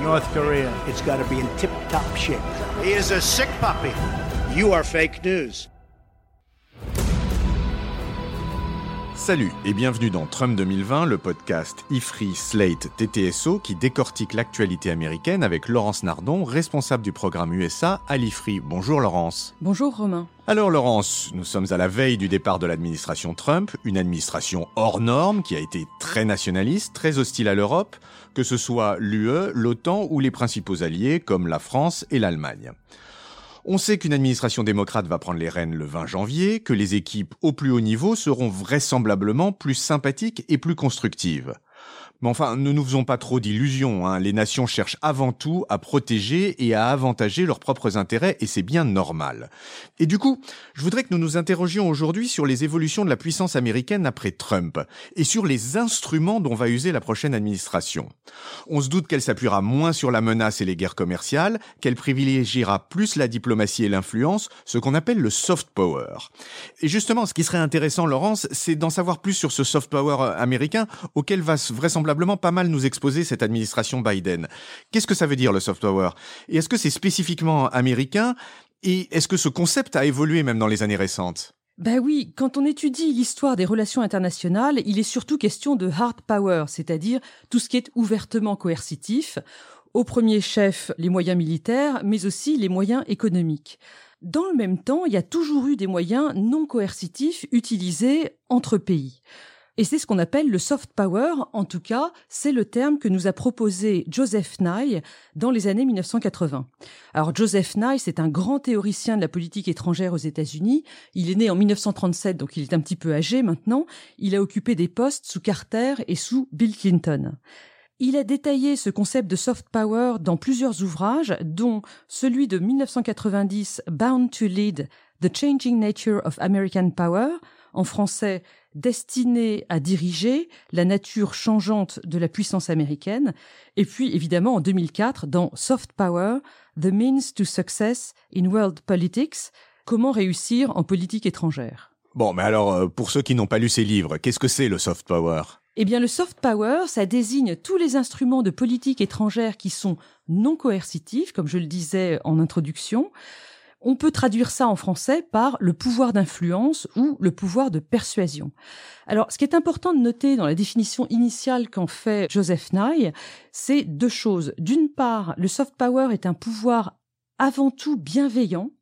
North Korea. It's got to be in tip top shape. He is a sick puppy. You are fake news. Salut et bienvenue dans Trump 2020, le podcast IFRI Slate TTSO qui décortique l'actualité américaine avec Laurence Nardon, responsable du programme USA à l'IFRI. Bonjour Laurence. Bonjour Romain. Alors Laurence, nous sommes à la veille du départ de l'administration Trump, une administration hors norme qui a été très nationaliste, très hostile à l'Europe, que ce soit l'UE, l'OTAN ou les principaux alliés comme la France et l'Allemagne. On sait qu'une administration démocrate va prendre les rênes le 20 janvier, que les équipes au plus haut niveau seront vraisemblablement plus sympathiques et plus constructives. Mais enfin, ne nous faisons pas trop d'illusions, hein. les nations cherchent avant tout à protéger et à avantager leurs propres intérêts, et c'est bien normal. Et du coup, je voudrais que nous nous interrogions aujourd'hui sur les évolutions de la puissance américaine après Trump, et sur les instruments dont va user la prochaine administration. On se doute qu'elle s'appuiera moins sur la menace et les guerres commerciales, qu'elle privilégiera plus la diplomatie et l'influence, ce qu'on appelle le soft power. Et justement, ce qui serait intéressant, Laurence, c'est d'en savoir plus sur ce soft power euh, américain auquel va vraisemblablement pas mal nous exposer cette administration Biden. Qu'est-ce que ça veut dire le soft power? Et est-ce que c'est spécifiquement américain? Et est-ce que ce concept a évolué même dans les années récentes? Ben oui, quand on étudie l'histoire des relations internationales, il est surtout question de hard power, c'est-à-dire tout ce qui est ouvertement coercitif, au premier chef les moyens militaires, mais aussi les moyens économiques. Dans le même temps, il y a toujours eu des moyens non coercitifs utilisés entre pays. Et c'est ce qu'on appelle le soft power, en tout cas, c'est le terme que nous a proposé Joseph Nye dans les années 1980. Alors Joseph Nye, c'est un grand théoricien de la politique étrangère aux États-Unis. Il est né en 1937, donc il est un petit peu âgé maintenant. Il a occupé des postes sous Carter et sous Bill Clinton. Il a détaillé ce concept de soft power dans plusieurs ouvrages, dont celui de 1990, Bound to Lead, The Changing Nature of American Power, en français destiné à diriger la nature changeante de la puissance américaine, et puis évidemment en 2004 dans Soft Power, The Means to Success in World Politics, comment réussir en politique étrangère. Bon, mais alors, euh, pour ceux qui n'ont pas lu ces livres, qu'est-ce que c'est le soft power? Eh bien, le soft power, ça désigne tous les instruments de politique étrangère qui sont non coercitifs, comme je le disais en introduction. On peut traduire ça en français par le pouvoir d'influence ou le pouvoir de persuasion. Alors, ce qui est important de noter dans la définition initiale qu'en fait Joseph Nye, c'est deux choses. D'une part, le soft power est un pouvoir avant tout bienveillant,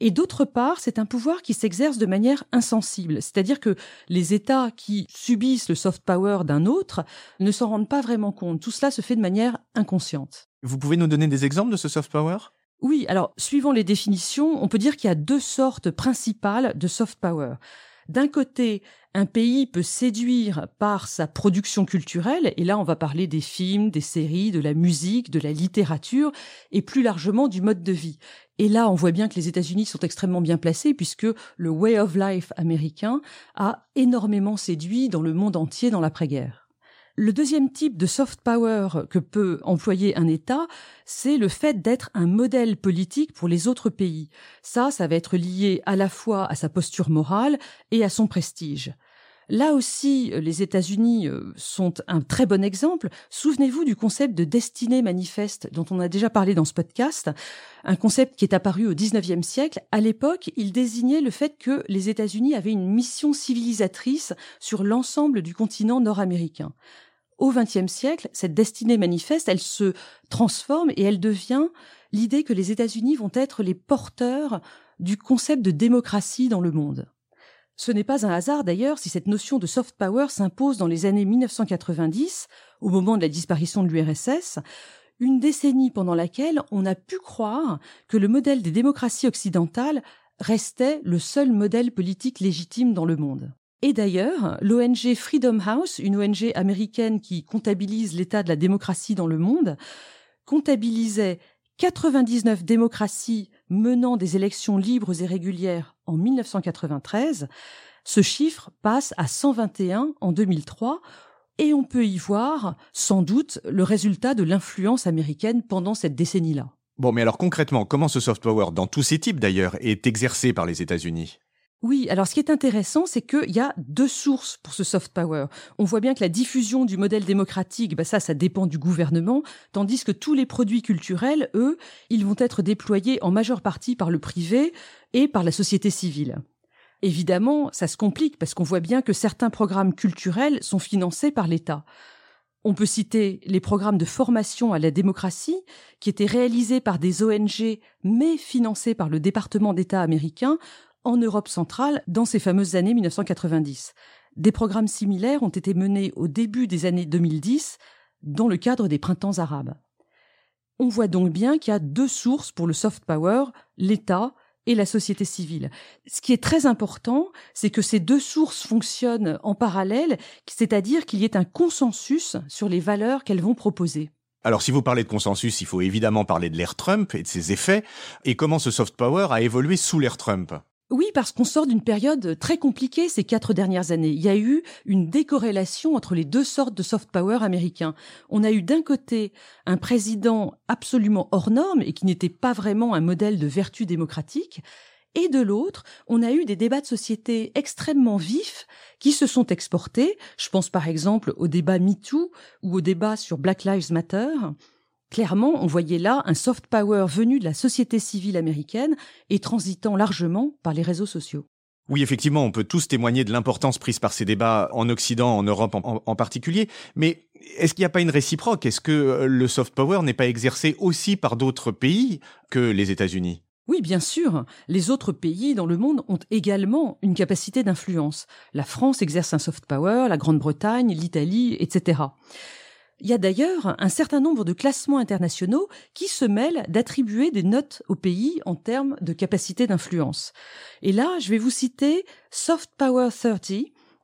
et d'autre part, c'est un pouvoir qui s'exerce de manière insensible. C'est-à-dire que les États qui subissent le soft power d'un autre ne s'en rendent pas vraiment compte. Tout cela se fait de manière inconsciente. Vous pouvez nous donner des exemples de ce soft power? Oui, alors, suivant les définitions, on peut dire qu'il y a deux sortes principales de soft power. D'un côté, un pays peut séduire par sa production culturelle, et là on va parler des films, des séries, de la musique, de la littérature, et plus largement du mode de vie. Et là on voit bien que les États-Unis sont extrêmement bien placés, puisque le way of life américain a énormément séduit dans le monde entier dans l'après-guerre. Le deuxième type de soft power que peut employer un État, c'est le fait d'être un modèle politique pour les autres pays. Ça, ça va être lié à la fois à sa posture morale et à son prestige. Là aussi, les États-Unis euh, sont un très bon exemple. Souvenez-vous du concept de destinée manifeste dont on a déjà parlé dans ce podcast, un concept qui est apparu au XIXe siècle. À l'époque, il désignait le fait que les États-Unis avaient une mission civilisatrice sur l'ensemble du continent nord-américain. Au XXe siècle, cette destinée manifeste, elle se transforme et elle devient l'idée que les États-Unis vont être les porteurs du concept de démocratie dans le monde. Ce n'est pas un hasard d'ailleurs si cette notion de soft power s'impose dans les années 1990, au moment de la disparition de l'URSS, une décennie pendant laquelle on a pu croire que le modèle des démocraties occidentales restait le seul modèle politique légitime dans le monde. Et d'ailleurs, l'ONG Freedom House, une ONG américaine qui comptabilise l'état de la démocratie dans le monde, comptabilisait 99 démocraties menant des élections libres et régulières en 1993, ce chiffre passe à 121 en 2003 et on peut y voir sans doute le résultat de l'influence américaine pendant cette décennie-là. Bon, mais alors concrètement, comment ce soft power, dans tous ces types d'ailleurs, est exercé par les États-Unis? Oui, alors ce qui est intéressant, c'est qu'il y a deux sources pour ce soft power. On voit bien que la diffusion du modèle démocratique, bah ça, ça dépend du gouvernement, tandis que tous les produits culturels, eux, ils vont être déployés en majeure partie par le privé et par la société civile. Évidemment, ça se complique parce qu'on voit bien que certains programmes culturels sont financés par l'État. On peut citer les programmes de formation à la démocratie qui étaient réalisés par des ONG mais financés par le département d'État américain en Europe centrale dans ces fameuses années 1990. Des programmes similaires ont été menés au début des années 2010 dans le cadre des printemps arabes. On voit donc bien qu'il y a deux sources pour le soft power, l'État et la société civile. Ce qui est très important, c'est que ces deux sources fonctionnent en parallèle, c'est-à-dire qu'il y ait un consensus sur les valeurs qu'elles vont proposer. Alors si vous parlez de consensus, il faut évidemment parler de l'ère Trump et de ses effets, et comment ce soft power a évolué sous l'ère Trump? Oui, parce qu'on sort d'une période très compliquée ces quatre dernières années. Il y a eu une décorrélation entre les deux sortes de soft power américains. On a eu d'un côté un président absolument hors norme et qui n'était pas vraiment un modèle de vertu démocratique, et de l'autre, on a eu des débats de société extrêmement vifs qui se sont exportés. Je pense par exemple au débat MeToo ou au débat sur Black Lives Matter. Clairement, on voyait là un soft power venu de la société civile américaine et transitant largement par les réseaux sociaux. Oui, effectivement, on peut tous témoigner de l'importance prise par ces débats en Occident, en Europe en, particulier. Mais est-ce qu'il n'y a pas une réciproque? Est-ce que euh, le soft power n'est pas exercé aussi par d'autres pays que les États-Unis? Oui, bien sûr. Les autres pays dans le monde ont également une capacité d'influence. La France exerce un soft power, la Grande-Bretagne, l'Italie, etc. Il y a d'ailleurs un certain nombre de classements internationaux qui se mêlent d'attribuer des notes au pays en termes de capacité d'influence. Et là, je vais vous citer Soft Power 30,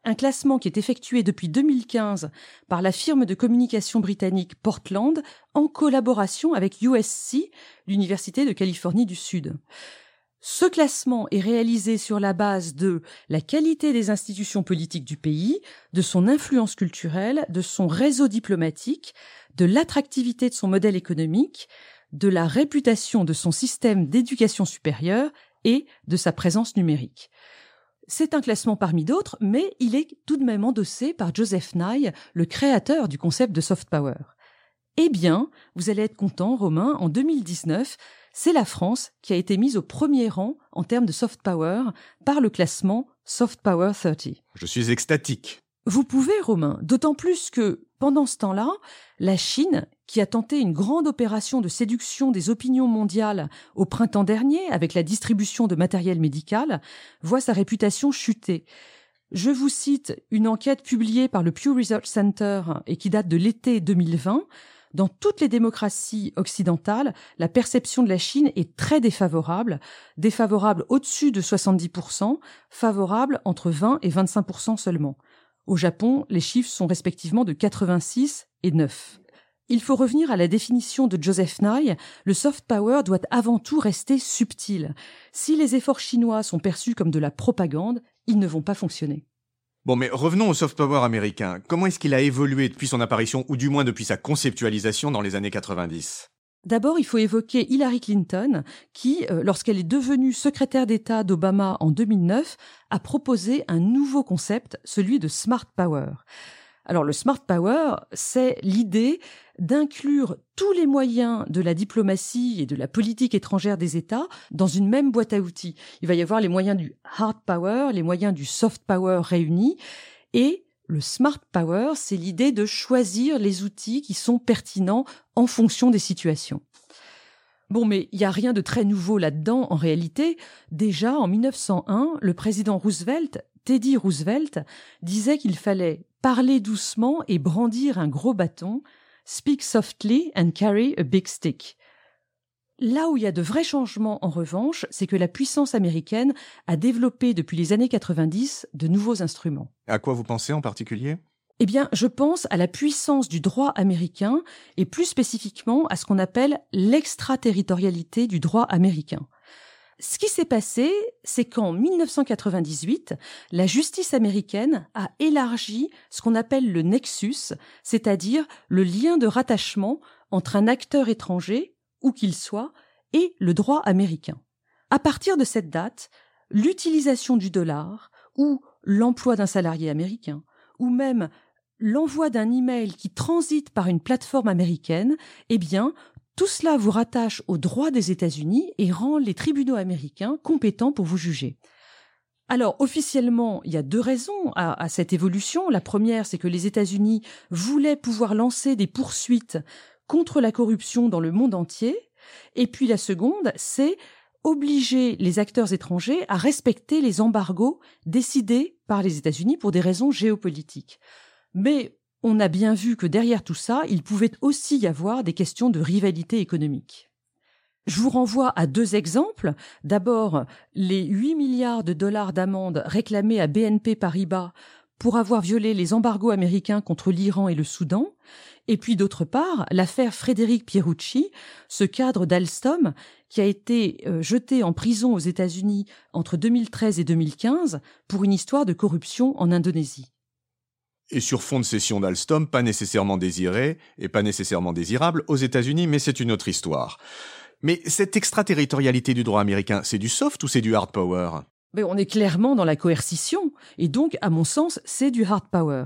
un classement qui est effectué depuis 2015 par la firme de communication britannique Portland en collaboration avec USC, l'Université de Californie du Sud. Ce classement est réalisé sur la base de la qualité des institutions politiques du pays, de son influence culturelle, de son réseau diplomatique, de l'attractivité de son modèle économique, de la réputation de son système d'éducation supérieure et de sa présence numérique. C'est un classement parmi d'autres, mais il est tout de même endossé par Joseph Nye, le créateur du concept de soft power. Eh bien, vous allez être content, Romain, en 2019, c'est la France qui a été mise au premier rang en termes de soft power par le classement Soft Power 30. Je suis extatique. Vous pouvez, Romain, d'autant plus que, pendant ce temps-là, la Chine, qui a tenté une grande opération de séduction des opinions mondiales au printemps dernier avec la distribution de matériel médical, voit sa réputation chuter. Je vous cite une enquête publiée par le Pew Research Center et qui date de l'été 2020 dans toutes les démocraties occidentales, la perception de la Chine est très défavorable, défavorable au-dessus de 70%, favorable entre 20 et 25% seulement. Au Japon, les chiffres sont respectivement de 86 et 9. Il faut revenir à la définition de Joseph Nye, le soft power doit avant tout rester subtil. Si les efforts chinois sont perçus comme de la propagande, ils ne vont pas fonctionner. Bon, mais revenons au soft power américain. Comment est-ce qu'il a évolué depuis son apparition, ou du moins depuis sa conceptualisation dans les années 90 D'abord, il faut évoquer Hillary Clinton, qui, euh, lorsqu'elle est devenue secrétaire d'État d'Obama en 2009, a proposé un nouveau concept, celui de Smart Power. Alors le Smart Power, c'est l'idée d'inclure tous les moyens de la diplomatie et de la politique étrangère des États dans une même boîte à outils. Il va y avoir les moyens du hard power, les moyens du soft power réunis et le smart power, c'est l'idée de choisir les outils qui sont pertinents en fonction des situations. Bon, mais il n'y a rien de très nouveau là-dedans en réalité. Déjà, en 1901, le président Roosevelt, Teddy Roosevelt, disait qu'il fallait parler doucement et brandir un gros bâton, Speak softly and carry a big stick. Là où il y a de vrais changements, en revanche, c'est que la puissance américaine a développé depuis les années 90 de nouveaux instruments. À quoi vous pensez en particulier? Eh bien, je pense à la puissance du droit américain et plus spécifiquement à ce qu'on appelle l'extraterritorialité du droit américain. Ce qui s'est passé, c'est qu'en 1998, la justice américaine a élargi ce qu'on appelle le nexus, c'est-à-dire le lien de rattachement entre un acteur étranger, où qu'il soit, et le droit américain. À partir de cette date, l'utilisation du dollar, ou l'emploi d'un salarié américain, ou même l'envoi d'un email qui transite par une plateforme américaine, eh bien, tout cela vous rattache aux droits des États-Unis et rend les tribunaux américains compétents pour vous juger. Alors, officiellement, il y a deux raisons à, à cette évolution. La première, c'est que les États-Unis voulaient pouvoir lancer des poursuites contre la corruption dans le monde entier. Et puis la seconde, c'est obliger les acteurs étrangers à respecter les embargos décidés par les États-Unis pour des raisons géopolitiques. Mais on a bien vu que derrière tout ça, il pouvait aussi y avoir des questions de rivalité économique. Je vous renvoie à deux exemples. D'abord, les 8 milliards de dollars d'amende réclamés à BNP Paribas pour avoir violé les embargos américains contre l'Iran et le Soudan. Et puis d'autre part, l'affaire Frédéric Pierucci, ce cadre d'Alstom qui a été euh, jeté en prison aux États-Unis entre 2013 et 2015 pour une histoire de corruption en Indonésie. Et sur fond de cession d'Alstom, pas nécessairement désiré et pas nécessairement désirable aux États-Unis, mais c'est une autre histoire. Mais cette extraterritorialité du droit américain, c'est du soft ou c'est du hard power? Mais on est clairement dans la coercition, et donc, à mon sens, c'est du hard power.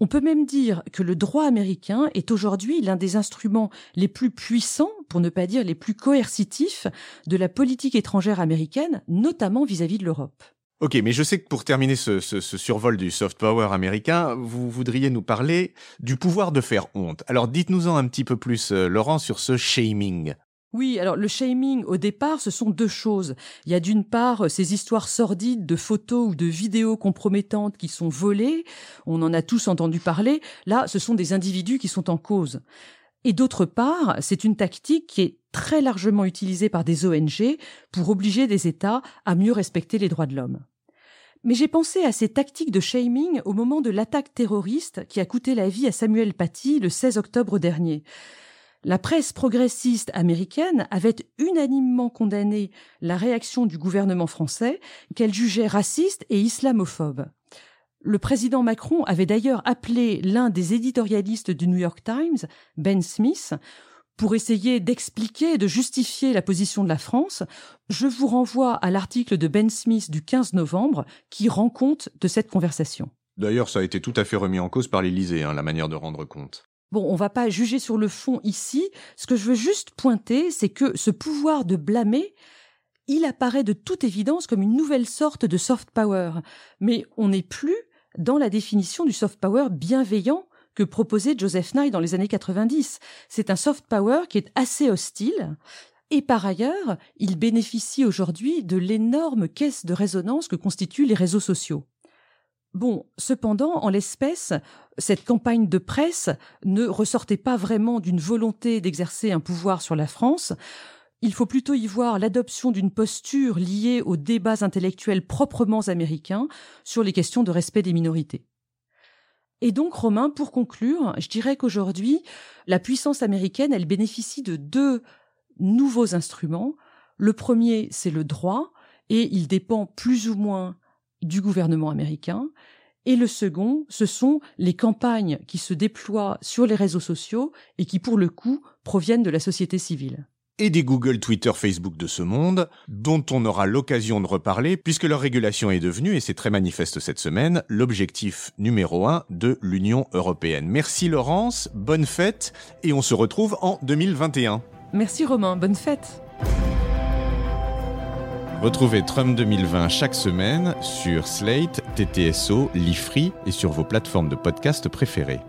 On peut même dire que le droit américain est aujourd'hui l'un des instruments les plus puissants, pour ne pas dire les plus coercitifs, de la politique étrangère américaine, notamment vis-à-vis de l'Europe. Ok, mais je sais que pour terminer ce, survol du soft power américain, vous voudriez nous parler du pouvoir de faire honte. Alors dites-nous-en un petit peu plus, euh, Laurent, sur ce shaming. Oui, alors le shaming, au départ, ce sont deux choses. Il y a d'une part euh, ces histoires sordides de photos ou de vidéos compromettantes qui sont volées, on en a tous entendu parler, là, ce sont des individus qui sont en cause. Et d'autre part, c'est une tactique qui est très largement utilisée par des ONG pour obliger des États à mieux respecter les droits de l'homme. Mais j'ai pensé à ces tactiques de shaming au moment de l'attaque terroriste qui a coûté la vie à Samuel Paty le 16 octobre dernier. La presse progressiste américaine avait unanimement condamné la réaction du gouvernement français qu'elle jugeait raciste et islamophobe. Le président Macron avait d'ailleurs appelé l'un des éditorialistes du New York Times, Ben Smith, pour essayer d'expliquer et de justifier la position de la France, je vous renvoie à l'article de Ben Smith du 15 novembre qui rend compte de cette conversation. D'ailleurs, ça a été tout à fait remis en cause par l'Élysée, hein, la manière de rendre compte. Bon, on va pas juger sur le fond ici. Ce que je veux juste pointer, c'est que ce pouvoir de blâmer, il apparaît de toute évidence comme une nouvelle sorte de soft power. Mais on n'est plus dans la définition du soft power bienveillant que proposait Joseph Nye dans les années 90. C'est un soft power qui est assez hostile. Et par ailleurs, il bénéficie aujourd'hui de l'énorme caisse de résonance que constituent les réseaux sociaux. Bon, cependant, en l'espèce, cette campagne de presse ne ressortait pas vraiment d'une volonté d'exercer un pouvoir sur la France. Il faut plutôt y voir l'adoption d'une posture liée aux débats intellectuels proprement américains sur les questions de respect des minorités. Et donc, Romain, pour conclure, je dirais qu'aujourd'hui, la puissance américaine, elle bénéficie de deux nouveaux instruments. Le premier, c'est le droit, et il dépend plus ou moins du gouvernement américain. Et le second, ce sont les campagnes qui se déploient sur les réseaux sociaux et qui, pour le coup, proviennent de la société civile et des Google, Twitter, Facebook de ce monde, dont on aura l'occasion de reparler puisque leur régulation est devenue, et c'est très manifeste cette semaine, l'objectif numéro un de l'Union européenne. Merci Laurence, bonne fête, et on se retrouve en 2021. Merci Romain, bonne fête. Retrouvez Trump 2020 chaque semaine sur Slate, TTSO, Lifree et sur vos plateformes de podcast préférées.